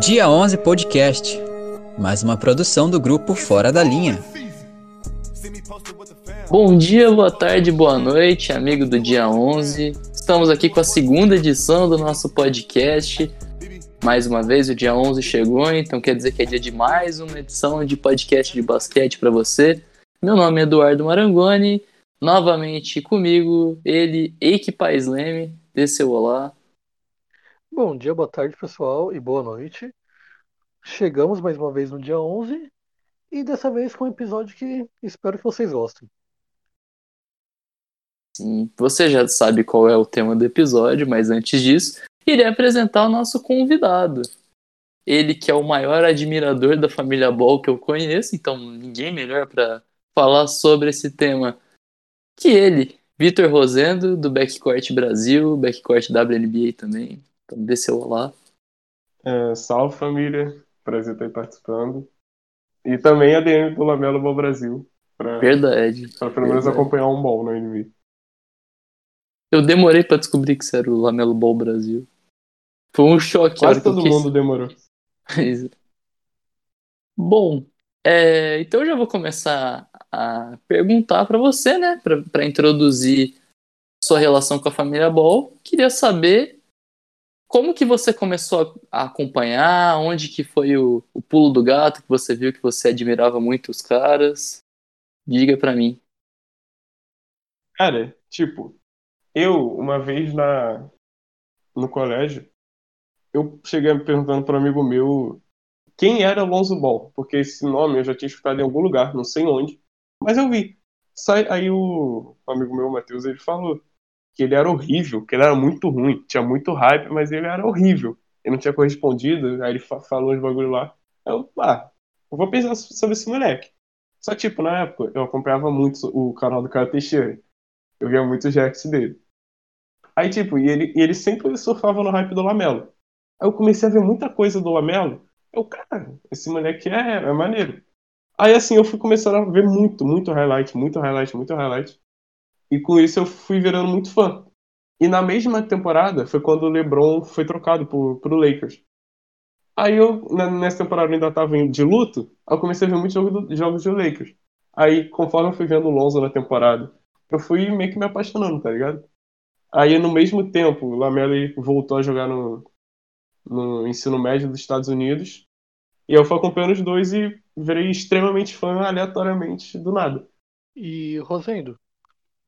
Dia 11 Podcast, mais uma produção do grupo Fora da Linha. Bom dia, boa tarde, boa noite, amigo do dia 11. Estamos aqui com a segunda edição do nosso podcast. Mais uma vez, o dia 11 chegou, então quer dizer que é dia de mais uma edição de podcast de basquete para você. Meu nome é Eduardo Marangoni, novamente comigo, ele, Eike Paisleme. Dê seu olá. Bom dia, boa tarde, pessoal, e boa noite. Chegamos mais uma vez no dia 11 e dessa vez com um episódio que espero que vocês gostem. Sim, você já sabe qual é o tema do episódio, mas antes disso, irei apresentar o nosso convidado. Ele que é o maior admirador da família Ball que eu conheço, então ninguém melhor para falar sobre esse tema que ele, Vitor Rosendo, do Backcourt Brasil, Backcourt WNBA também. Então, dê seu olá. É, salve família, prazer estar aí participando. E também a DM do Lamelo Ball Brasil. Pra, Verdade. Pra pelo menos verdade. acompanhar um ball na NBA. Eu demorei pra descobrir que isso era o Lamelo Ball Brasil. Foi um choque. Quase que todo quis- mundo demorou. Bom, é, então eu já vou começar a perguntar pra você, né? Pra introduzir sua relação com a família Ball. Queria saber como que você começou a acompanhar, onde que foi o, o pulo do gato que você viu que você admirava muito os caras. Diga pra mim. Cara, tipo, eu, uma vez na, no colégio, eu cheguei perguntando para um amigo meu quem era Alonso Ball, porque esse nome eu já tinha escutado em algum lugar, não sei onde, mas eu vi. Sai, aí o amigo meu, Matheus, ele falou que ele era horrível, que ele era muito ruim, tinha muito hype, mas ele era horrível. Ele não tinha correspondido, aí ele fa- falou uns bagulho lá. Eu, ah, eu vou pensar sobre esse moleque. Só tipo, na época, eu acompanhava muito o canal do Caio Teixeira. Eu via muito os reacts dele. Aí, tipo, e ele, e ele sempre surfava no hype do Lamelo. Aí eu comecei a ver muita coisa do Lamelo. Eu, cara, esse moleque é, é maneiro. Aí, assim, eu fui começando a ver muito, muito highlight, muito highlight, muito highlight. E com isso eu fui virando muito fã. E na mesma temporada foi quando o LeBron foi trocado pro, pro Lakers. Aí eu, nessa temporada eu ainda tava de luto, eu comecei a ver muitos jogos do, Lakers. Aí, conforme eu fui vendo o Lonzo na temporada, eu fui meio que me apaixonando, tá ligado? Aí, no mesmo tempo, o Lamelo voltou a jogar no, no ensino médio dos Estados Unidos. E eu fui acompanhando os dois e virei extremamente fã aleatoriamente do nada. E, Rosendo,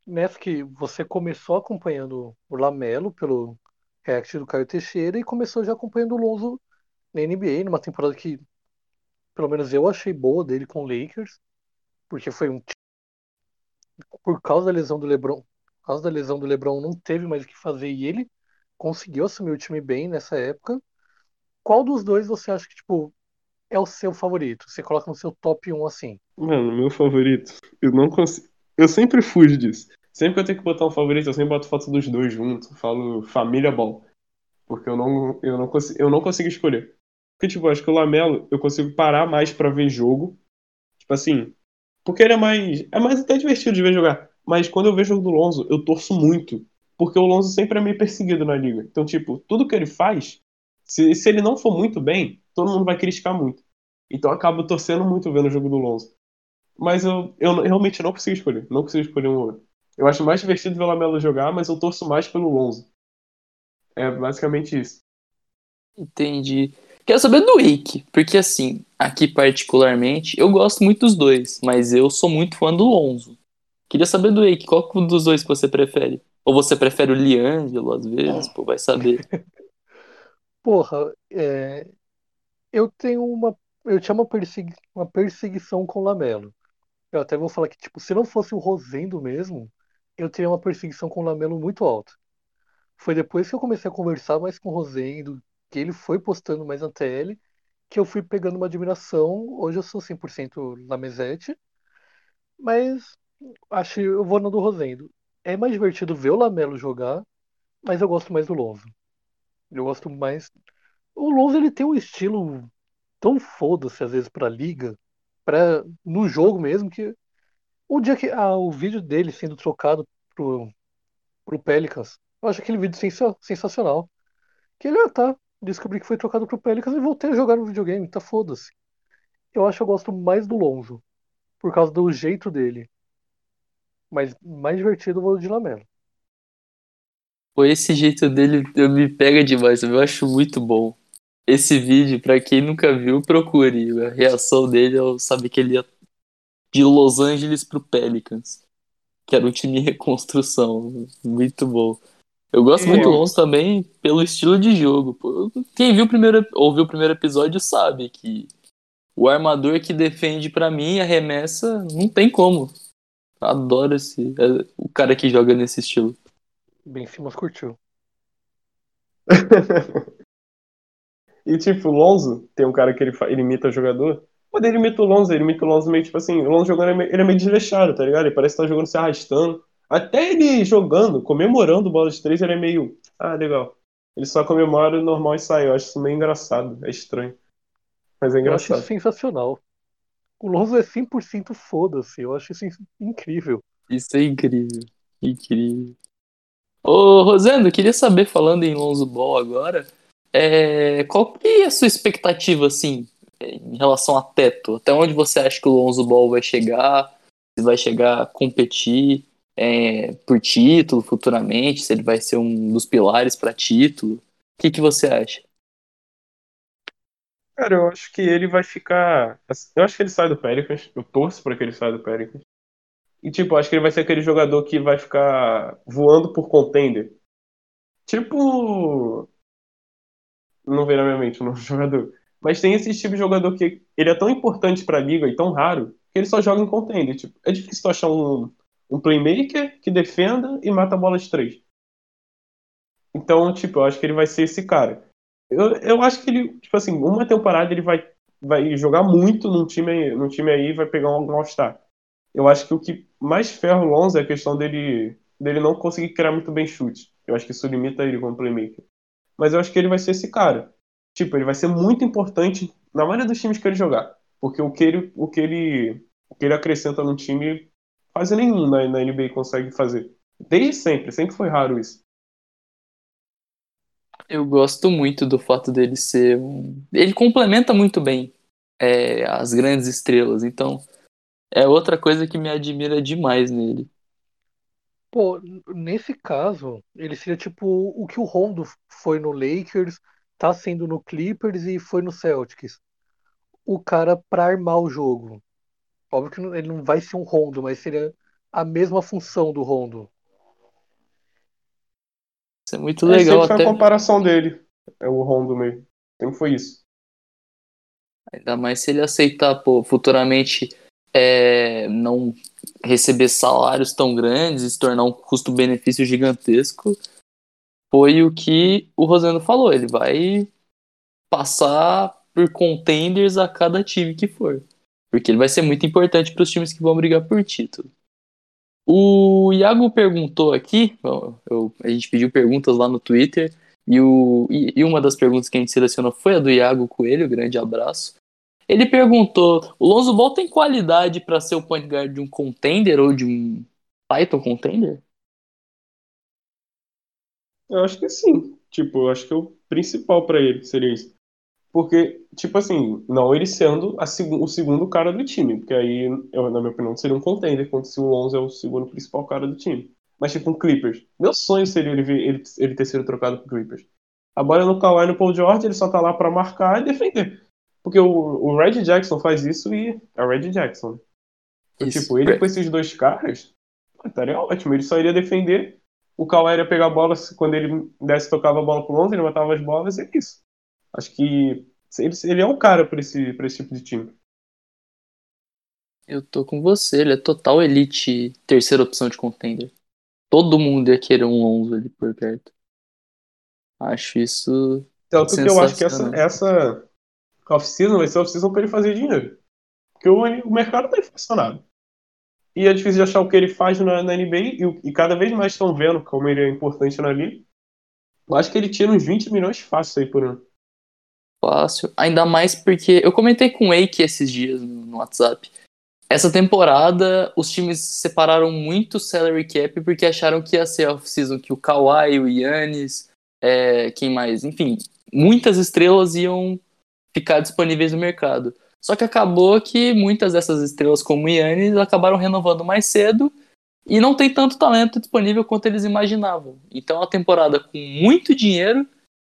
nessa que você começou acompanhando o Lamelo pelo react do Caio Teixeira e começou já acompanhando o Lonzo na NBA, numa temporada que, pelo menos eu achei boa dele com o Lakers, porque foi um. Por causa da lesão do LeBron, por causa da lesão do LeBron, não teve mais o que fazer e ele conseguiu assumir o time bem nessa época. Qual dos dois você acha que, tipo, é o seu favorito? Você coloca no seu top 1 assim. Mano, meu favorito, eu não consigo. Eu sempre fujo disso. Sempre que eu tenho que botar um favorito, eu sempre boto foto dos dois juntos. Falo família bom. Porque eu não, eu não, consigo, eu não consigo escolher. Porque, tipo, acho que o Lamelo eu consigo parar mais pra ver jogo. Tipo assim. Porque ele é mais. É mais até divertido de ver jogar. Mas quando eu vejo o jogo do Lonzo, eu torço muito. Porque o Lonzo sempre é meio perseguido na liga. Então, tipo, tudo que ele faz, se, se ele não for muito bem, todo mundo vai criticar muito. Então eu acabo torcendo muito vendo o jogo do Lonzo. Mas eu, eu realmente não consigo escolher. Não consigo escolher um ou outro. Eu acho mais divertido ver o Lamelo jogar, mas eu torço mais pelo Lonzo. É basicamente isso. Entendi. Quero saber do Wake, porque assim, aqui particularmente, eu gosto muito dos dois, mas eu sou muito fã do Lonzo. Queria saber do Wake, qual dos dois que você prefere? Ou você prefere o Liangelo às vezes? Pô, vai saber. Porra, é, eu tenho uma. Eu tinha uma, persegui- uma perseguição com o Lamelo. Eu até vou falar que, tipo, se não fosse o Rosendo mesmo, eu teria uma perseguição com o Lamelo muito alta. Foi depois que eu comecei a conversar mais com o Rosendo, que ele foi postando mais na TL, que eu fui pegando uma admiração. Hoje eu sou 100% Lamezete, mas acho eu vou no do Rosendo. É mais divertido ver o Lamelo jogar, mas eu gosto mais do Lonzo. Eu gosto mais. O Lonzo ele tem um estilo tão foda-se às vezes pra liga, pra, no jogo mesmo, que o dia que ah, o vídeo dele sendo trocado pro, pro Pelicans. Eu acho aquele vídeo sensa- sensacional. Que ele, ah, tá, descobri que foi trocado pro Pelicans e voltei a jogar no videogame, tá foda-se. Eu acho que eu gosto mais do Lonzo, por causa do jeito dele. Mas mais divertido o de Lamelo. Pô, esse jeito dele me pega demais, eu acho muito bom. Esse vídeo, pra quem nunca viu, procure. A reação dele ao saber que ele ia de Los Angeles pro Pelicans, que era um time em reconstrução. Muito bom. Eu gosto É. muito do Lonzo também pelo estilo de jogo. pô. Quem viu o primeiro, ouviu o primeiro episódio sabe que o armador que defende pra mim, arremessa, não tem como. Adoro esse, é, o cara que joga nesse estilo. Ben Simmons curtiu. E tipo, o Lonzo, tem um cara que ele, ele imita jogador. Quando ele imita o Lonzo, ele imita o Lonzo meio tipo assim, o Lonzo jogando, ele é meio- ele é meio desleixado, tá ligado? Ele parece que tá jogando se arrastando. Até ele jogando, comemorando bola de três, ele é meio. Ah, legal. Ele só comemora normal e sai. Eu acho isso meio engraçado. É estranho. Mas é Eu acho isso engraçado. sensacional. O Lonzo é 100% foda-se. Eu acho isso in- incrível. Isso é incrível. Incrível. Ô, Rosendo, eu queria saber, falando em Lonzo Ball agora, é, qual que é a sua expectativa, assim, em relação a teto? Até onde você acha que o Lonzo Ball vai chegar? Se vai chegar a competir é, por título futuramente? Se ele vai ser um dos pilares para título? O que, que você acha? Cara, eu acho que ele vai ficar. Eu acho que ele sai do Pelicans. Eu torço pra que ele saia do Pelicans. E, tipo, acho que ele vai ser aquele jogador que vai ficar voando por contender. Tipo. Não vem na minha mente o nome do jogador. Mas tem esse tipo de jogador que ele é tão importante pra liga e tão raro que ele só joga em contender. Tipo, é difícil tu achar um, um playmaker que defenda e mata a bola de três. Então, tipo, eu acho que ele vai ser esse cara. Eu, eu acho que ele, tipo assim, uma temporada ele vai, vai jogar muito num time, num time aí e vai pegar um All-Star. Eu acho que o que mais ferra o Lonzo é a questão dele, dele não conseguir criar muito bem chute. Eu acho que isso limita ele como playmaker. Mas eu acho que ele vai ser esse cara. Tipo, ele vai ser muito importante na maioria dos times que ele jogar. Porque o que ele, o que ele, o que ele acrescenta no time, quase nenhum na, na NBA consegue fazer. Desde sempre, sempre foi raro isso. Eu gosto muito do fato dele ser um. Ele complementa muito bem é, as grandes estrelas, então é outra coisa que me admira demais nele. Pô, nesse caso, ele seria tipo o que o Rondo foi no Lakers, tá sendo no Clippers e foi no Celtics. O cara pra armar o jogo. Óbvio que ele não vai ser um Rondo, mas seria a mesma função do Rondo. Isso é muito legal sempre foi até. a comparação dele. É o Rondo mesmo. Sempre foi isso. Ainda mais se ele aceitar, pô, futuramente é, não receber salários tão grandes e se tornar um custo-benefício gigantesco. Foi o que o Rosendo falou. Ele vai passar por contenders a cada time que for. Porque ele vai ser muito importante para os times que vão brigar por título. O Iago perguntou aqui, bom, eu- a gente pediu perguntas lá no Twitter, e, o, e, e uma das perguntas que a gente selecionou foi a do Iago Coelho, grande abraço. Ele perguntou: o Lonzo Ball tem qualidade para ser o point guard de um contender ou de um title contender? Eu acho que sim. Tipo, eu acho que é o principal pra ele seria isso. Porque, tipo assim, não ele sendo a segu- o segundo cara do time. Porque aí, eu, na minha opinião, seria um contender, quando se o Lonzo é o segundo principal cara do time. Mas, tipo, um Clippers. Meu sonho seria ele, ele, ele ter sido trocado pro Clippers. A bola no Kawhi no Paul George, ele só tá lá pra marcar e defender. Porque o, o Red Jackson faz isso e é o Red Jackson. Então, Isso. tipo, ele com esses dois caras, estaria ótimo. Ele só iria defender. O Kawhi iria pegar a bola, quando ele desse, tocava a bola pro Lonzo, ele matava as bolas e é isso. Acho que ele, ele é um cara pra esse, pra esse tipo de time. Eu tô com você, ele é total elite, terceira opção de contender. Todo mundo ia querer um Lonzo ali por perto. Acho isso. Tanto que eu acho que essa, Sensacional. Essa off-season vai ser off-season pra ele fazer dinheiro. Porque o, o mercado tá inflacionado. E é difícil de achar o que ele faz na, na NBA e, e cada vez mais estão vendo como ele é importante na liga. Eu acho que ele tira uns 20 milhões fácil aí por ano. Fácil. Ainda mais porque eu comentei com o Eike esses dias no no WhatsApp essa temporada os times separaram muito o salary cap porque acharam que ia ser off-season, que o Kawhi, o Yannis, é, quem mais? Enfim, muitas estrelas iam ficar disponíveis no mercado. Só que acabou que muitas dessas estrelas, como Yannis, acabaram renovando mais cedo e não tem tanto talento disponível quanto eles imaginavam. Então, é uma temporada com muito dinheiro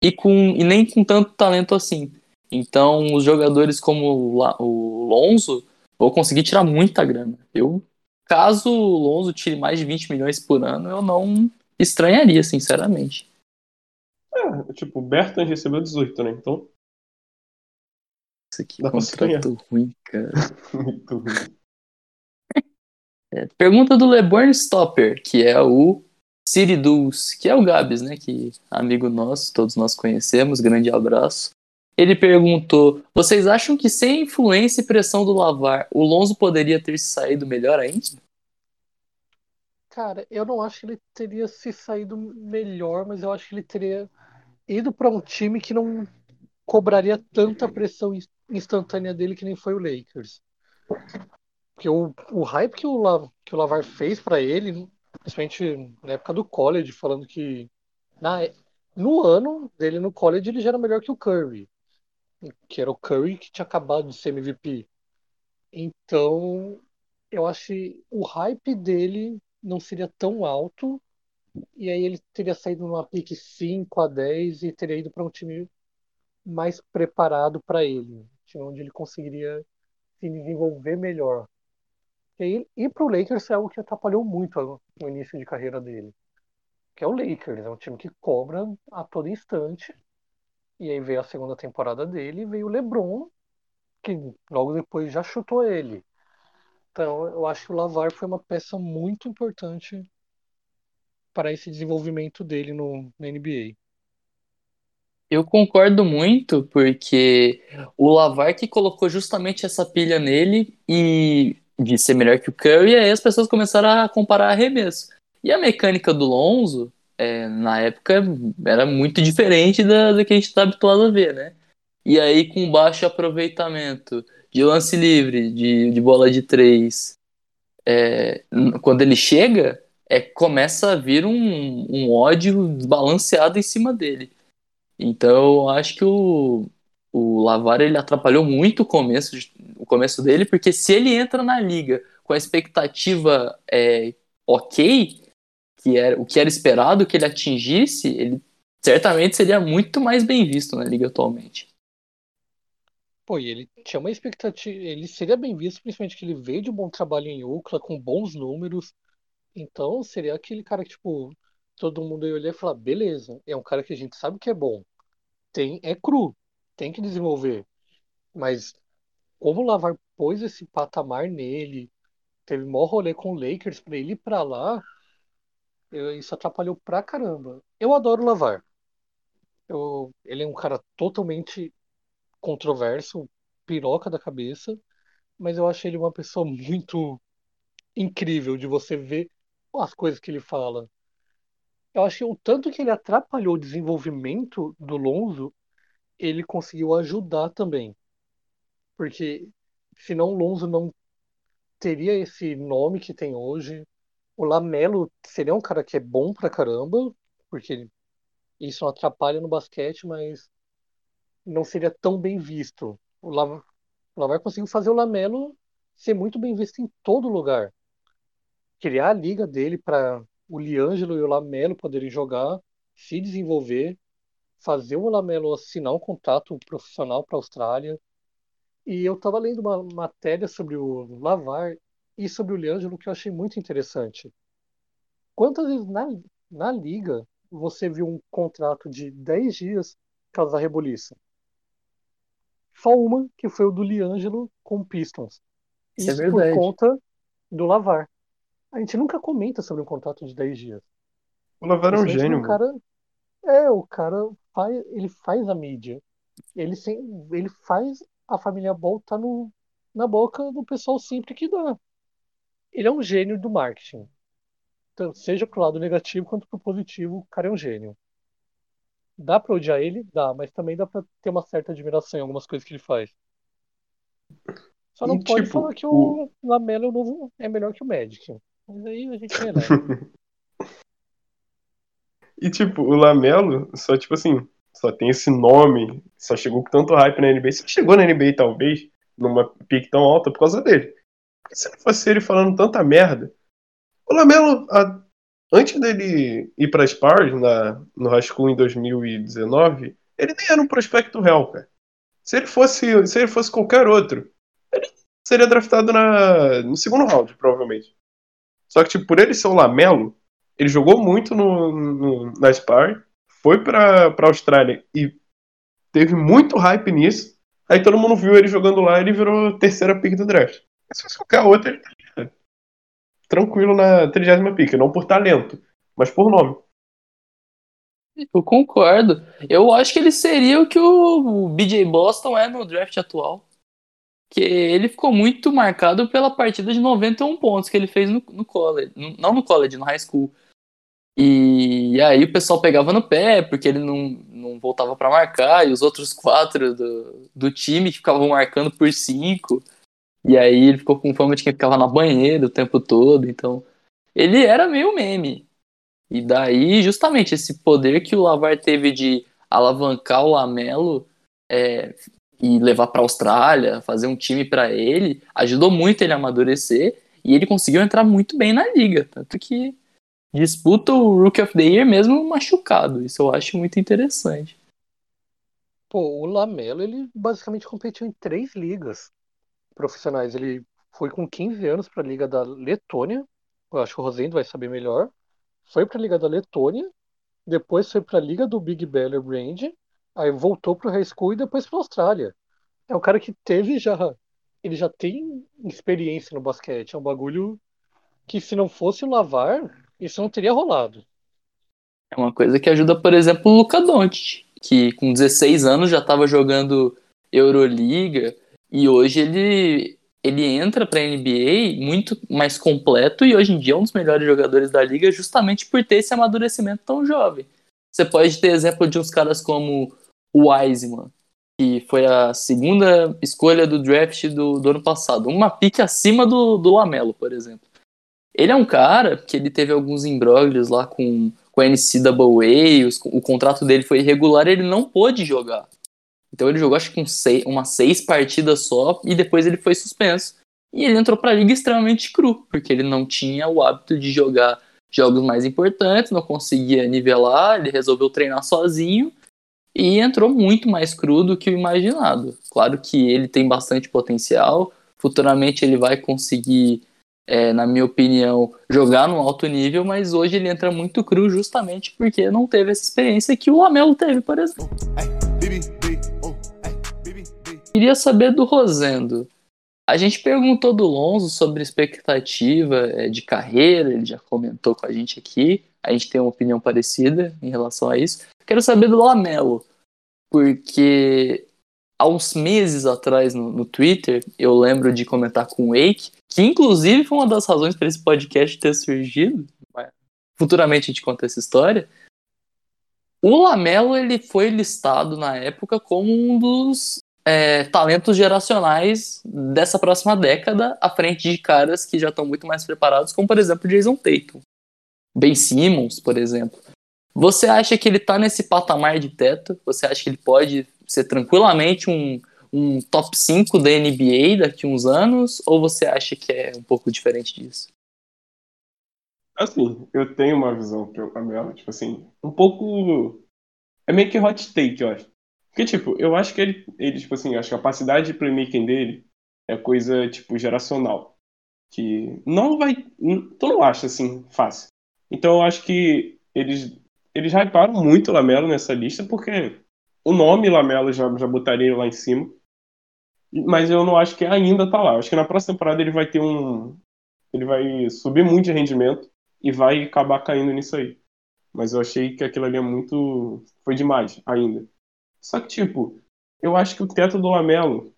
e, com, e nem com tanto talento assim. Então, os jogadores como o Lonzo vão conseguir tirar muita grana. Eu, caso o Lonzo tire mais de 20 milhões por ano, eu não estranharia, sinceramente. É, tipo, o Bertan recebeu 18, né? Então. Isso aqui é contrato ruim, cara. Muito ruim. É, pergunta do LeBron Stopper, que é o Siridus, que é o Gabs, né? Que amigo nosso, todos nós conhecemos, grande abraço. Ele perguntou: vocês acham que sem influência e pressão do Lavar, o Lonzo poderia ter se saído melhor ainda? Cara, eu não acho que ele teria se saído melhor, mas eu acho que ele teria ido para um time que não cobraria tanta pressão instantânea dele que nem foi o Lakers. Porque o, o hype que o, La, que o Lavar fez para ele, principalmente na época do college, falando que na, no ano dele no college ele já era melhor que o Curry que era o Curry que tinha acabado de ser MVP. Então, eu acho que o hype dele não seria tão alto e aí ele teria saído numa pique 5 a 10 e teria ido para um time mais preparado para ele, onde ele conseguiria se desenvolver melhor. E ir para o Lakers é algo que atrapalhou muito no início de carreira dele. Que é o Lakers, é um time que cobra a todo instante e aí veio a segunda temporada dele e veio o LeBron, que logo depois já chutou ele. Então eu acho que o Lavar foi uma peça muito importante para esse desenvolvimento dele no, na NBA. Eu concordo muito, porque o Lavar que colocou justamente essa pilha nele e de ser melhor que o Curry, e aí as pessoas começaram a comparar arremesso. E a mecânica do Lonzo, é, na época era muito diferente da, da que a gente está habituado a ver, né? E aí, com baixo aproveitamento de lance livre, de, de bola de três, é, quando ele chega, é, começa a vir um, um ódio desbalanceado em cima dele. Então, acho que o, o Lavar ele atrapalhou muito o começo, o começo dele, porque se ele entra na liga com a expectativa é, ok, que era o que era esperado que ele atingisse, ele certamente seria muito mais bem visto na liga atualmente. Pô, e ele tinha uma expectativa, ele seria bem visto, principalmente que ele veio de um bom trabalho em Oakland, com bons números. Então, seria aquele cara que, tipo, todo mundo ia olhar e falar, beleza, é um cara que a gente sabe que é bom. Tem, é cru, tem que desenvolver. Mas como o Lavar pôs esse patamar nele, teve maior rolê com o Lakers para ele ir para lá, eu, isso atrapalhou pra caramba. Eu adoro o Lavar. Eu, ele é um cara totalmente controverso, piroca da cabeça, mas eu acho ele uma pessoa muito incrível de você ver as coisas que ele fala. Eu acho que o tanto que ele atrapalhou o desenvolvimento do Lonzo, ele conseguiu ajudar também. Porque senão o Lonzo não teria esse nome que tem hoje, o Lamelo seria um cara que é bom pra caramba, porque isso não atrapalha no basquete, mas não seria tão bem visto. O Lamelo conseguiu fazer o Lamelo ser muito bem visto em todo lugar. Criar a liga dele para o Liangelo e o Lamelo poderem jogar, se desenvolver, fazer o Lamelo assinar um contrato profissional para a Austrália. E eu estava lendo uma matéria sobre o Lavar e sobre o Liangelo que eu achei muito interessante. Quantas vezes na, na liga você viu um contrato de 10 dias causar rebuliço? Só uma, que foi o do Liangelo com o Pistons. Isso, é Isso é por conta do Lavar. A gente nunca comenta sobre um contrato de 10 dias. O Lavar é um gênio, o cara, É, o cara faz, ele faz a mídia. Ele, sem, ele faz a família Ball tá no, na boca do pessoal sempre que dá ele é um gênio do marketing. Então, seja pro lado negativo quanto pro positivo, o cara é um gênio. Dá pra odiar ele? Dá, mas também dá pra ter uma certa admiração em algumas coisas que ele faz. Só não E, pode tipo, falar que o- o Lamelo novo é melhor que o Magic. Mas aí a gente releva. E, tipo, o Lamelo, só, tipo assim, só tem esse nome, só chegou com tanto hype na NBA. Só chegou na NBA, talvez, numa pique tão alta por causa dele. Porque se não fosse ele falando tanta merda, o Lamelo, a- antes dele ir pra Spurs, na, no High School em 2019, ele nem era um prospecto real, cara. Se ele fosse, se ele fosse qualquer outro, ele seria draftado na, no segundo round, provavelmente. Só que, tipo, por ele ser o Lamelo, ele jogou muito no, no, na Spar, foi pra, pra Austrália e teve muito hype nisso. Aí todo mundo viu ele jogando lá e ele virou terceira pick do draft. Se fosse qualquer outro, ele estaria tranquilo na trigésima pick. Não por talento, mas por nome. Eu concordo. Eu acho que ele seria o que o BJ Boston é no draft atual. Que ele ficou muito marcado pela partida de 91 pontos que ele fez no, no college. No- Não no college, no high school. E, aí o pessoal pegava no pé, porque ele não, não voltava pra marcar, e os outros quatro do, do time ficavam marcando por cinco. E aí ele ficou com fama de quem ficava na banheira o tempo todo. Então, ele era meio meme. E daí, justamente, esse poder que o Lavar teve de alavancar o Lamelo é, e levar para a Austrália, fazer um time para ele, ajudou muito ele a amadurecer e ele conseguiu entrar muito bem na liga. Tanto que disputa o Rookie of the Year mesmo machucado. Isso eu acho muito interessante. Pô, o Lamelo, ele basicamente competiu em três ligas profissionais. Ele foi com 15 anos para a Liga da Letônia. Eu acho que o Rosendo vai saber melhor. Foi para a Liga da Letônia, depois foi para a Liga do Big Baller Brand, aí voltou para o High School e depois para a Austrália. É um cara que teve já, ele já tem experiência no basquete. É um bagulho que se não fosse o Lavar, isso não teria rolado. É uma coisa que ajuda, por exemplo, o Luka Doncic, que com 16 anos já estava jogando Euroliga e hoje ele ele entra para a NBA muito mais completo e hoje em dia é um dos melhores jogadores da liga justamente por ter esse amadurecimento tão jovem. Você pode ter exemplo de uns caras como Wiseman, que foi a segunda escolha do draft do, do ano passado, uma pique acima do, do Lamelo, por exemplo. Ele é um cara que ele teve alguns imbróglios lá com, com a NCAA, os, o contrato dele foi irregular, ele não pôde jogar. Então ele jogou acho que um seis, umas seis partidas só e depois ele foi suspenso. E ele entrou para a liga extremamente cru, porque ele não tinha o hábito de jogar jogos mais importantes, não conseguia nivelar, ele resolveu treinar sozinho e entrou muito mais cru do que o imaginado. Claro que ele tem bastante potencial, futuramente ele vai conseguir, é, na minha opinião, jogar no alto nível, mas hoje ele entra muito cru justamente porque não teve essa experiência que o Lamelo teve, por exemplo. Queria saber do Rosendo. A gente perguntou do Lonzo sobre expectativa é, de carreira, ele já comentou com a gente aqui. A gente tem uma opinião parecida em relação a isso. Quero saber do Lamelo, porque há uns meses atrás no, no Twitter eu lembro de comentar com o Wake, que inclusive foi uma das razões para esse podcast ter surgido. Futuramente a gente conta essa história. O Lamelo ele foi listado na época como um dos é, talentos geracionais dessa próxima década, à frente de caras que já estão muito mais preparados, como por exemplo Jason Tatum, Ben Simmons, por exemplo. Você acha que ele está nesse patamar de teto? Você acha que ele pode ser tranquilamente um, um top 5 da NBA daqui a uns anos? Ou você acha que é um pouco diferente disso? Assim, eu tenho uma visão pro Lamelo, tipo assim, um pouco. É meio que hot take, eu acho. Porque, tipo, eu acho que ele, ele, tipo assim, a capacidade de playmaking dele é coisa, tipo, geracional. Que não vai. Tu não acha assim, fácil. Então eu acho que eles, eles hyparam muito o Lamelo nessa lista, porque o nome Lamelo já, já botaria lá em cima. Mas eu não acho que ainda tá lá. Acho que na próxima temporada ele vai ter um. Ele vai subir muito de rendimento e vai acabar caindo nisso aí. Mas eu achei que aquilo ali é muito. Foi demais ainda. Só que, tipo, eu acho que o teto do Lamelo.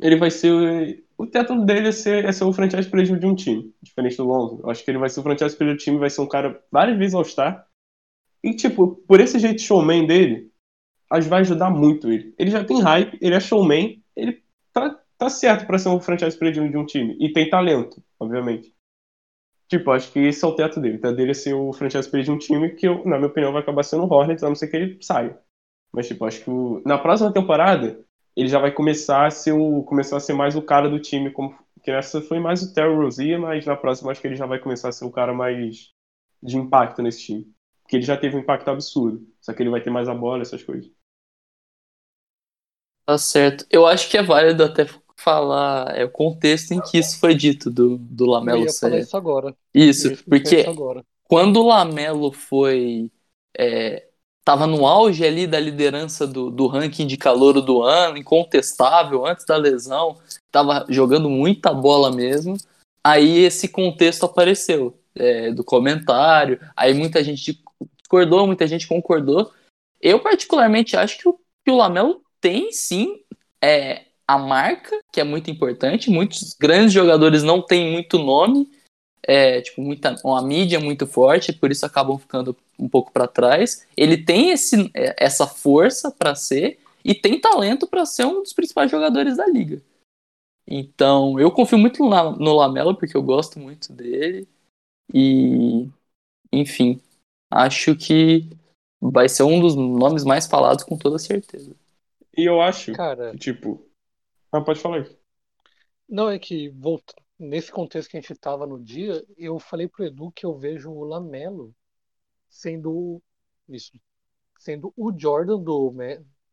Ele vai ser. O teto dele é ser, é ser o franchise player de um time, diferente do Lonzo. Eu acho que ele vai ser o franchise player do time, vai ser um cara várias vezes All-Star. E, tipo, por esse jeito showman dele, que vai ajudar muito ele. Ele já tem hype, ele é showman, ele tá tá certo pra ser um franchise player de um time. E tem talento, obviamente. Tipo, acho que esse é o teto dele. O teto dele é ser o franchise player de um time que, eu, na minha opinião, vai acabar sendo o Hornets, a não ser que ele saia. Mas, tipo, acho que o, na próxima temporada, ele já vai começar a ser o, começar a ser mais o cara do time, como que nessa foi mais o Terry Rozier, mas na próxima acho que ele já vai começar a ser o cara mais de impacto nesse time. Porque ele já teve um impacto absurdo. Só que ele vai ter mais a bola, essas coisas. Tá certo. Eu acho que é válido até falar é, o contexto em que isso foi dito do, do Eu Lamelo ia falar ser. isso agora. Isso, Eu ia explicar porque isso agora. quando o Lamelo foi. É, tava no auge ali da liderança do, do ranking de calouro do ano, incontestável, antes da lesão, tava jogando muita bola mesmo. Aí esse contexto apareceu, é, do comentário, aí muita gente discordou, muita gente concordou. Eu, particularmente, acho que o, que o Lamelo tem sim é, a marca, que é muito importante. Muitos grandes jogadores não têm muito nome, é, tipo, muita, uma mídia muito forte, por isso acabam ficando um pouco para trás. Ele tem esse, é, essa força para ser e tem talento para ser um dos principais jogadores da liga. Então, eu confio muito no, no Lamelo porque eu gosto muito dele e, enfim, acho que vai ser um dos nomes mais falados com toda certeza. E eu acho Cara, que, tipo. Ah, pode falar aí. não é que volta, nesse contexto que a gente tava no dia, eu falei pro Edu que eu vejo o Lamelo sendo isso, sendo o Jordan do,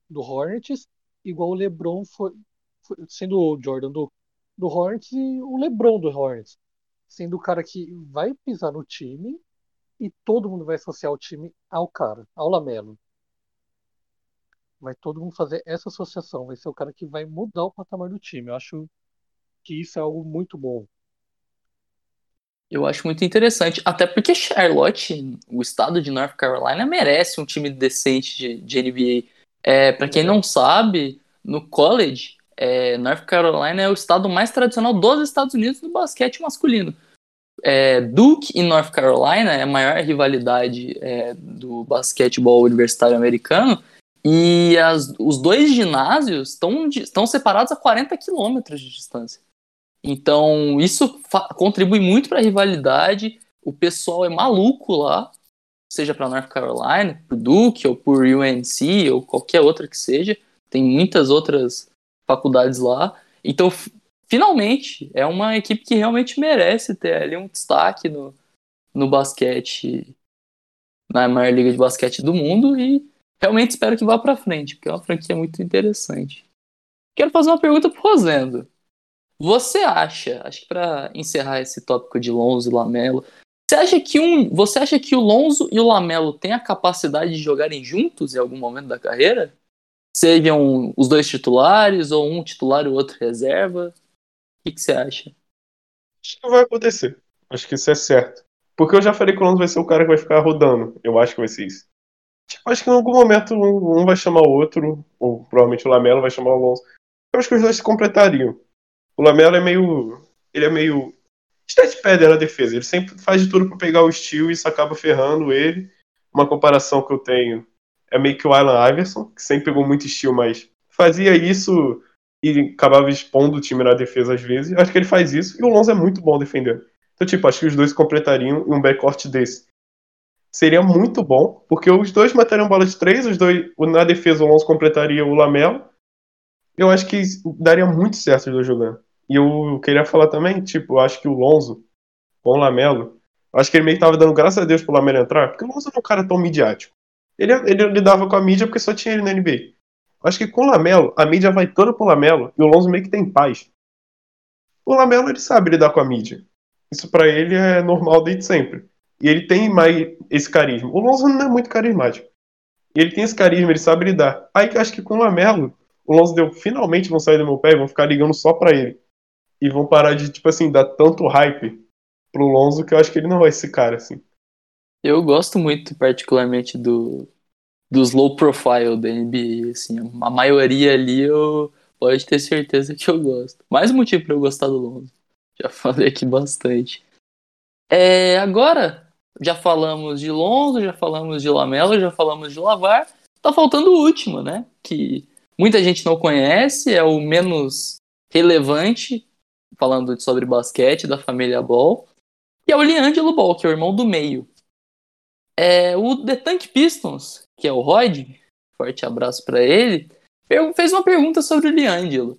do Hornets, igual o LeBron foi, foi- sendo o Jordan do, do Hornets e o LeBron do Hornets, sendo o cara que vai pisar no time e todo mundo vai associar o time ao cara, ao Lamelo. Vai todo mundo fazer essa associação, vai ser o cara que vai mudar o patamar do time. Eu acho que isso é algo muito bom. Eu acho muito interessante, até porque Charlotte, o estado de North Carolina, merece um time decente de, de NBA. É, para quem não sabe, no college, é, North Carolina é o estado mais tradicional dos Estados Unidos no basquete masculino. É, Duke e North Carolina é a maior rivalidade é, do basquetebol universitário americano. E as- os dois ginásios estão, estão separados a 40 quilômetros de distância. Então, isso contribui muito para a rivalidade. O pessoal é maluco lá, seja para North Carolina, por Duke ou por UNC ou qualquer outra que seja. Tem muitas outras faculdades lá. Então, finalmente, é uma equipe que realmente merece ter ali um destaque no, no basquete, na maior liga de basquete do mundo. E realmente espero que vá para frente, porque é uma franquia muito interessante. Quero fazer uma pergunta pro Rosendo. Você acha, acho que para encerrar esse tópico de Lonzo e Lamelo, você acha que um, você acha que o Lonzo e o Lamelo têm a capacidade de jogarem juntos em algum momento da carreira? Sejam os dois titulares ou um titular e o outro reserva? O que, você acha? Acho que vai acontecer. Acho que isso é certo. Porque eu já falei que o Lonzo vai ser o cara que vai ficar rodando. Eu acho que vai ser isso. Tipo, acho que em algum momento um vai chamar o outro, ou provavelmente o Lamelo vai chamar o Lonzo. Eu acho que os dois se completariam. O Lamelo é meio. Ele é meio. Stat padder na defesa. Ele sempre faz de tudo pra pegar o steal e isso acaba ferrando ele. Uma comparação que eu tenho é meio que o Allen Iverson, que sempre pegou muito steal, mas fazia isso e acabava expondo o time na defesa às vezes. Acho que ele faz isso e o Lonzo é muito bom defendendo. Então, tipo, acho que os dois completariam um backcourt desse. Seria muito bom, porque os dois matariam bola de três, os dois, na defesa o Lonzo completaria o Lamelo. Eu acho que daria muito certo os dois jogando. E eu queria falar também, tipo, acho que o Lonzo com o Lamelo, acho que ele meio que tava dando graças a Deus pro Lamelo entrar, porque o Lonzo não é um cara tão midiático. Ele, ele lidava com a mídia porque só tinha ele na NBA. Acho que com o Lamelo, a mídia vai toda pro Lamelo e o Lonzo meio que tem paz. O Lamelo, ele sabe lidar com a mídia. Isso pra ele é normal desde sempre. E ele tem mais esse carisma. O Lonzo não é muito carismático. Ele tem esse carisma, ele sabe lidar. Aí que acho que com o Lamelo, o Lonzo deu, finalmente vão sair do meu pé e vão ficar ligando só pra ele. E vão parar de, tipo assim, dar tanto hype pro Lonzo que eu acho que ele não vai ser esse cara, assim. Eu gosto muito, particularmente, do, dos low profile da NBA. Assim, a maioria ali eu pode ter certeza que eu gosto. Mais um motivo pra eu gostar do Lonzo. Já falei aqui bastante. É, agora, já falamos de Lonzo, já falamos de Lamelo, já falamos de Lavar. Tá faltando o último, né? Que muita gente não conhece, é o menos relevante, falando sobre basquete, da família Ball, e é o Liangelo Ball, que é o irmão do meio. É, o The Tank Pistons, que é o Rod, forte abraço para ele, fez uma pergunta sobre o Liangelo.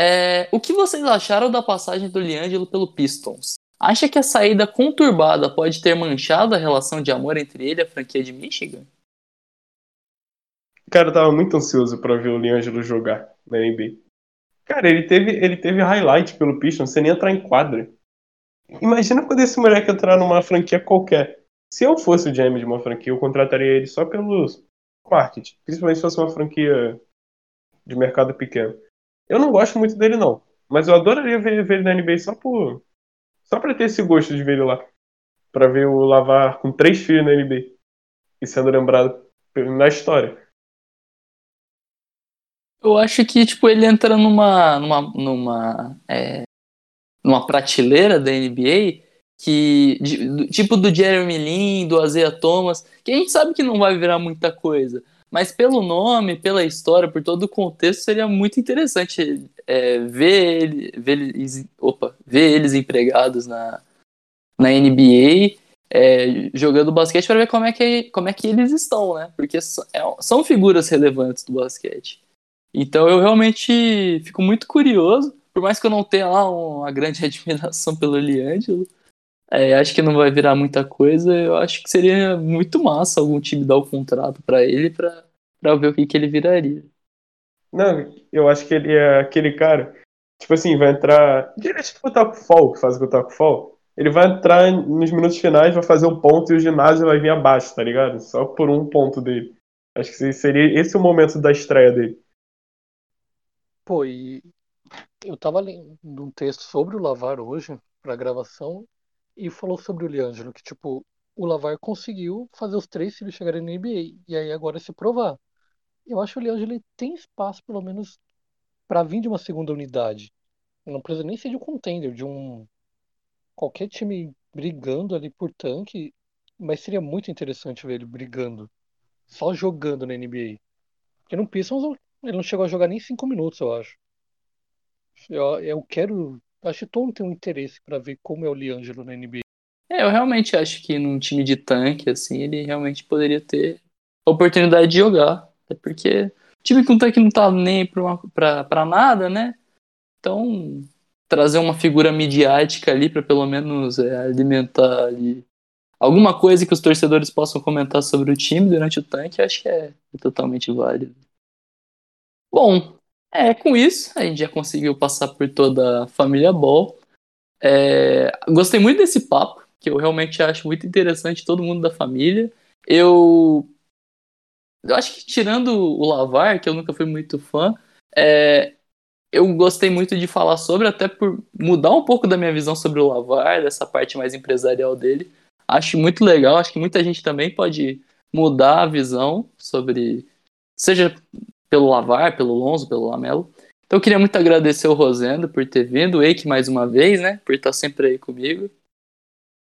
É, o que vocês acharam da passagem do Liangelo pelo Pistons? Acha que a saída conturbada pode ter manchado a relação de amor entre ele e a franquia de Michigan? Cara, eu tava muito ansioso para ver o Liangelo jogar na NBA. Cara, ele teve, ele teve highlight pelo Pistons sem nem entrar em quadra. Imagina quando esse moleque entrar numa franquia qualquer. Se eu fosse o GM de uma franquia, eu contrataria ele só pelo marketing. Principalmente se fosse uma franquia de mercado pequeno. Eu não gosto muito dele, não. Mas eu adoraria ver, ver ele na NBA só por. Só pra ter esse gosto de ver ele lá. Pra ver o Lavar com três filhos na NBA. E sendo lembrado na história. Eu acho que, tipo, ele entra numa. numa. numa. É, numa prateleira da NBA que. De, tipo do Jeremy Lin, do Azea Thomas, que a gente sabe que não vai virar muita coisa. Mas pelo nome, pela história, por todo o contexto, seria muito interessante é, ver, ele, ver, eles, opa, ver eles empregados na, na NBA, é, jogando basquete para ver como é, que, como é que eles estão, né? Porque são, é, são figuras relevantes do basquete. Então eu realmente fico muito curioso, por mais que eu não tenha lá uma grande admiração pelo Liangelo, é, acho que não vai virar muita coisa. Eu acho que seria muito massa algum time dar o contrato para ele para ver o que, que ele viraria. Não, eu acho que ele é aquele cara. Tipo assim, vai entrar. Direto com o Taco Fall, que faz o Taco Fall. Ele vai entrar nos minutos finais, vai fazer um ponto e o ginásio vai vir abaixo, tá ligado? Só por um ponto dele. Acho que seria esse o momento da estreia dele. Pô, e eu tava lendo um texto sobre o Lavar hoje, pra gravação, e falou sobre o Liangelo, que, tipo, o Lavar conseguiu fazer os três filhos chegarem na NBA, e aí agora se provar. Eu acho que o Liangelo tem espaço, pelo menos, para vir de uma segunda unidade. Não precisa nem ser de um contender, de um. qualquer time brigando ali por tanque, mas seria muito interessante ver ele brigando, só jogando na NBA. Porque no Pistons ele não chegou a jogar nem cinco minutos, eu acho. Eu, eu quero Acho que todo mundo tem um interesse para ver como é o Liangelo na NBA. É, eu realmente acho que num time de tanque, assim, ele realmente poderia ter oportunidade de jogar. Até porque time com tanque não tá nem pra, uma, pra, pra nada, né? Então, trazer uma figura midiática ali para pelo menos é, alimentar ali alguma coisa que os torcedores possam comentar sobre o time durante o tanque, acho que é totalmente válido. Bom, é, com isso, a gente já conseguiu passar por toda a família Ball. É, gostei muito desse papo, que eu realmente acho muito interessante, todo mundo da família. Eu, eu acho que tirando o Lavar, que eu nunca fui muito fã, é, eu gostei muito de falar sobre, até por mudar um pouco da minha visão sobre o Lavar, dessa parte mais empresarial dele. Acho muito legal, acho que muita gente também pode mudar a visão sobre, seja pelo Lavar, pelo Lonzo, pelo Lamelo. Então eu queria muito agradecer o Rosendo por ter vindo, o Eike mais uma vez, né? Por estar sempre aí comigo.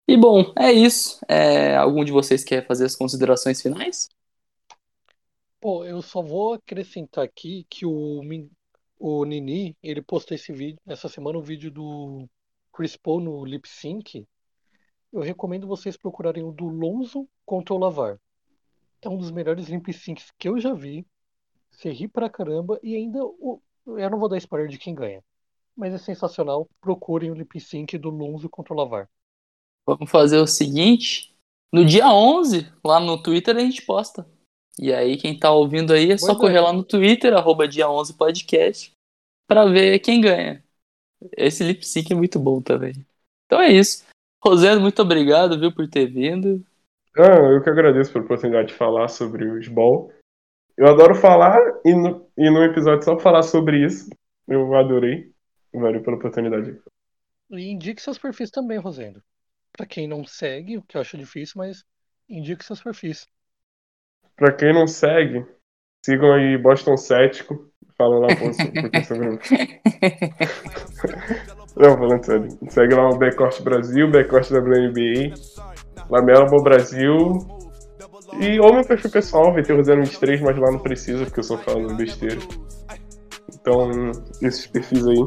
E bom, é isso. É, algum de vocês quer fazer as considerações finais? Pô, eu só vou acrescentar aqui que o, o Nini, ele postou esse vídeo, essa semana, o um vídeo do Chris Paul no Lip Sync. Eu recomendo vocês procurarem o do Lonzo contra o Lavar. É um dos melhores lip syncs que eu já vi. Você ri pra caramba e ainda. O... Eu não vou dar spoiler de quem ganha. Mas é sensacional. Procurem o lip sync do Lonzo contra o Lavar. Vamos fazer o seguinte. No dia 11, lá no Twitter, a gente posta. E aí, quem tá ouvindo aí é só correr lá no Twitter, arroba dia 11 podcast, pra ver quem ganha. Esse lip sync é muito bom também. Então é isso. Rosendo, muito obrigado, viu, por ter vindo. Ah, eu que agradeço pela oportunidade de falar sobre o Sball. Eu adoro falar e no, e no episódio só falar sobre isso. Eu adorei. Valeu pela oportunidade. E indique seus perfis também, Rosendo. Pra quem não segue, o que eu acho difícil, mas indique seus perfis. Pra quem não segue, sigam aí Boston Cético. Fala lá sobre Não, falando sério. Segue lá o Backcourt Brasil, Backcourt WNBA, Lamelo Brasil e ou meu perfil pessoal, VT023, mas lá não precisa, porque eu só falo besteira. Então esses perfis aí,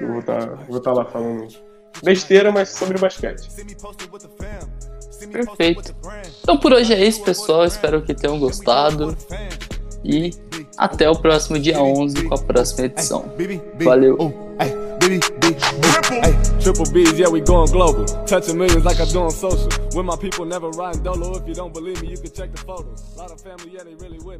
eu vou estar vou tá lá falando besteira, mas sobre basquete. Perfeito. Então por hoje é isso, pessoal. Espero que tenham gostado. E até o próximo dia 11 com a próxima edição. Valeu. Triple B's, yeah, we going global. Touching millions like I do on social. With my people never riding dolo. If you don't believe me, you can check the photos. A lot of family, yeah, they really with me.